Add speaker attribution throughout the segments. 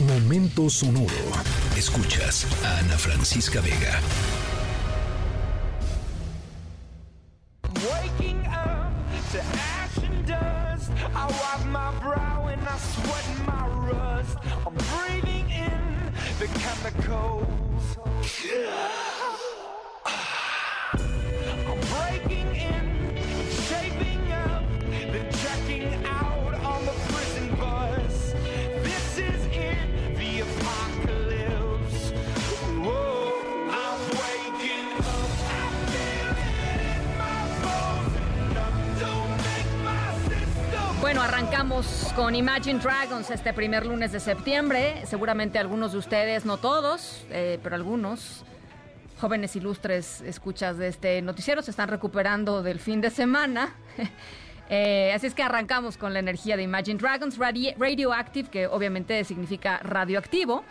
Speaker 1: Momento sonoro. Escuchas a Ana Francisca Vega. Arrancamos con Imagine Dragons este primer lunes de septiembre. Seguramente algunos de ustedes, no todos, eh, pero algunos jóvenes ilustres escuchas de este noticiero se están recuperando del fin de semana. Eh, así es que arrancamos con la energía de Imagine Dragons Radioactive, que obviamente significa radioactivo.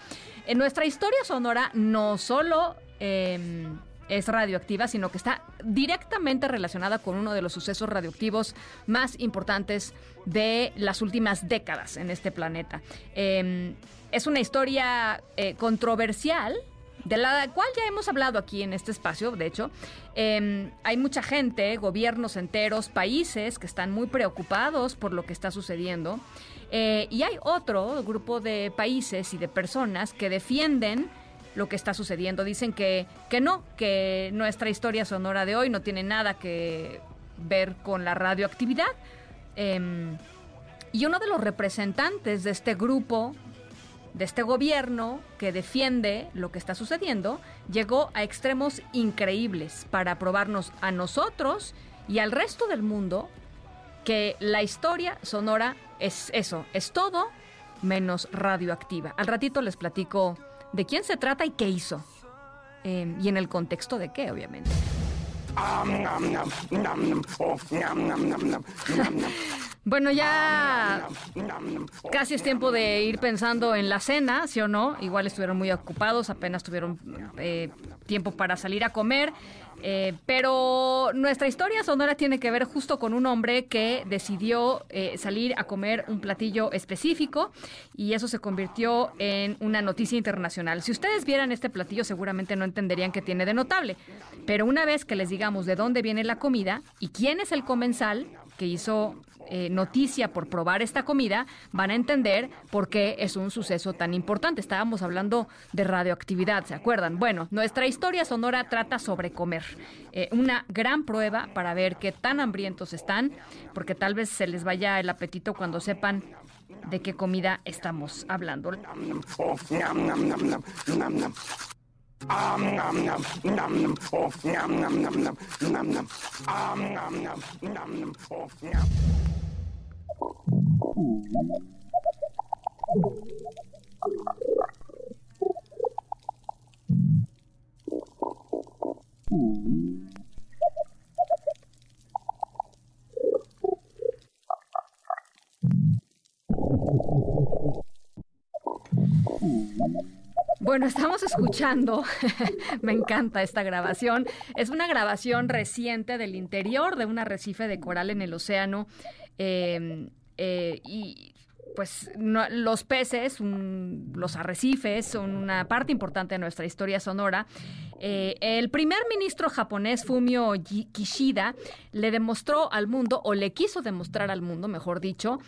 Speaker 1: En nuestra historia sonora no solo em, es radioactiva, sino que está directamente relacionada con uno de los sucesos radioactivos más importantes de las últimas décadas en este planeta. Em, es una historia eh, controversial de la cual ya hemos hablado aquí en este espacio, de hecho. Em, hay mucha gente, gobiernos enteros, países que están muy preocupados por lo que está sucediendo. Eh, y hay otro grupo de países y de personas que defienden lo que está sucediendo. Dicen que, que no, que nuestra historia sonora de hoy no tiene nada que ver con la radioactividad. Em, y uno de los representantes de este grupo de este gobierno que defiende lo que está sucediendo llegó a extremos increíbles para probarnos a nosotros y al resto del mundo que la historia sonora es eso, es todo menos radioactiva. Al ratito les platico de quién se trata y qué hizo. Eh, y en el contexto de qué, obviamente. Bueno, ya casi es tiempo de ir pensando en la cena, ¿sí o no? Igual estuvieron muy ocupados, apenas tuvieron eh, tiempo para salir a comer. Eh, pero nuestra historia sonora tiene que ver justo con un hombre que decidió eh, salir a comer un platillo específico y eso se convirtió en una noticia internacional. Si ustedes vieran este platillo seguramente no entenderían qué tiene de notable, pero una vez que les digamos de dónde viene la comida y quién es el comensal que hizo eh, noticia por probar esta comida, van a entender por qué es un suceso tan importante. Estábamos hablando de radioactividad, ¿se acuerdan? Bueno, nuestra historia sonora trata sobre comer. Eh, una gran prueba para ver qué tan hambrientos están, porque tal vez se les vaya el apetito cuando sepan de qué comida estamos hablando. Bueno, estamos escuchando, me encanta esta grabación, es una grabación reciente del interior de un arrecife de coral en el océano em, eh, y pues los peces, los arrecifes son una parte importante de nuestra historia sonora. Eh, el primer ministro japonés Fumio Kishida le demostró al mundo, o le quiso demostrar al mundo, mejor dicho,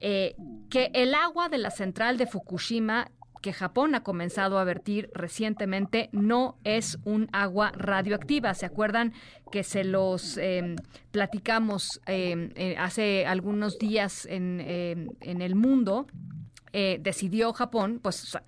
Speaker 1: eh, que el agua de la central de Fukushima que Japón ha comenzado a vertir recientemente no es un agua radioactiva. ¿Se acuerdan que se los em, platicamos em, eh, hace algunos días en, em, en el mundo? Eh, decidió Japón, pues,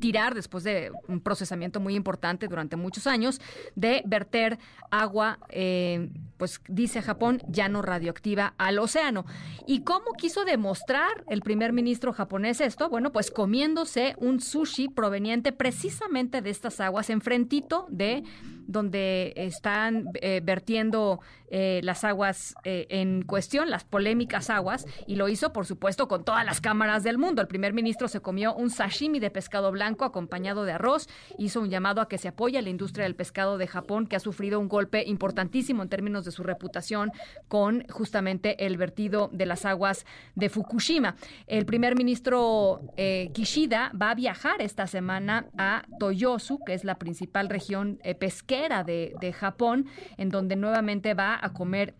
Speaker 1: tirar después de un procesamiento muy importante durante muchos años, de verter agua, eh, pues, dice Japón, ya no radioactiva al océano. ¿Y cómo quiso demostrar el primer ministro japonés esto? Bueno, pues comiéndose un sushi proveniente precisamente de estas aguas, enfrentito de donde están eh, vertiendo las aguas en cuestión, las polémicas aguas, y lo hizo, por supuesto, con todas las cámaras del mundo. El primer ministro se comió un sashimi de pescado blanco acompañado de arroz, hizo un llamado a que se apoye a la industria del pescado de Japón, que ha sufrido un golpe importantísimo en términos de de su reputación con justamente el vertido de las aguas de Fukushima. El primer ministro eh, Kishida va a viajar esta semana a Toyosu, que es la principal región eh, pesquera de, de Japón, en donde nuevamente va a comer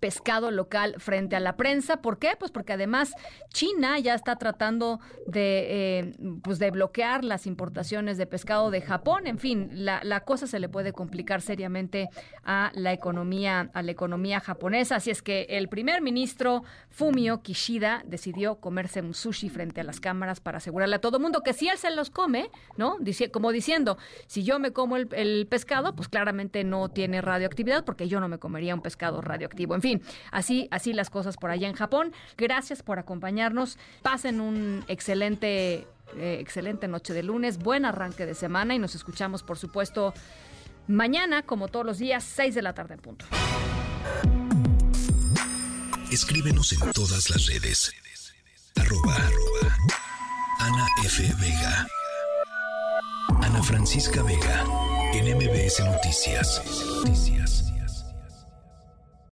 Speaker 1: pescado local frente a la prensa. ¿Por qué? Pues porque además China ya está tratando de, eh, pues de bloquear las importaciones de pescado de Japón. En fin, la, la, cosa se le puede complicar seriamente a la economía, a la economía japonesa. Así es que el primer ministro Fumio Kishida decidió comerse un sushi frente a las cámaras para asegurarle a todo mundo que si él se los come, ¿no? Dice, como diciendo, si yo me como el, pescado, pues claramente no tiene radioactividad porque yo no me comería un pescado radioactivo. Así, así las cosas por allá en Japón. Gracias por acompañarnos. Pasen un excelente, eh, excelente noche de lunes, buen arranque de semana y nos escuchamos, por supuesto, mañana, como todos los días, 6 de la tarde en punto.
Speaker 2: Escríbenos en todas las redes. Arroba, arroba. Ana F. Vega. Ana Francisca Vega. En Noticias. Noticias.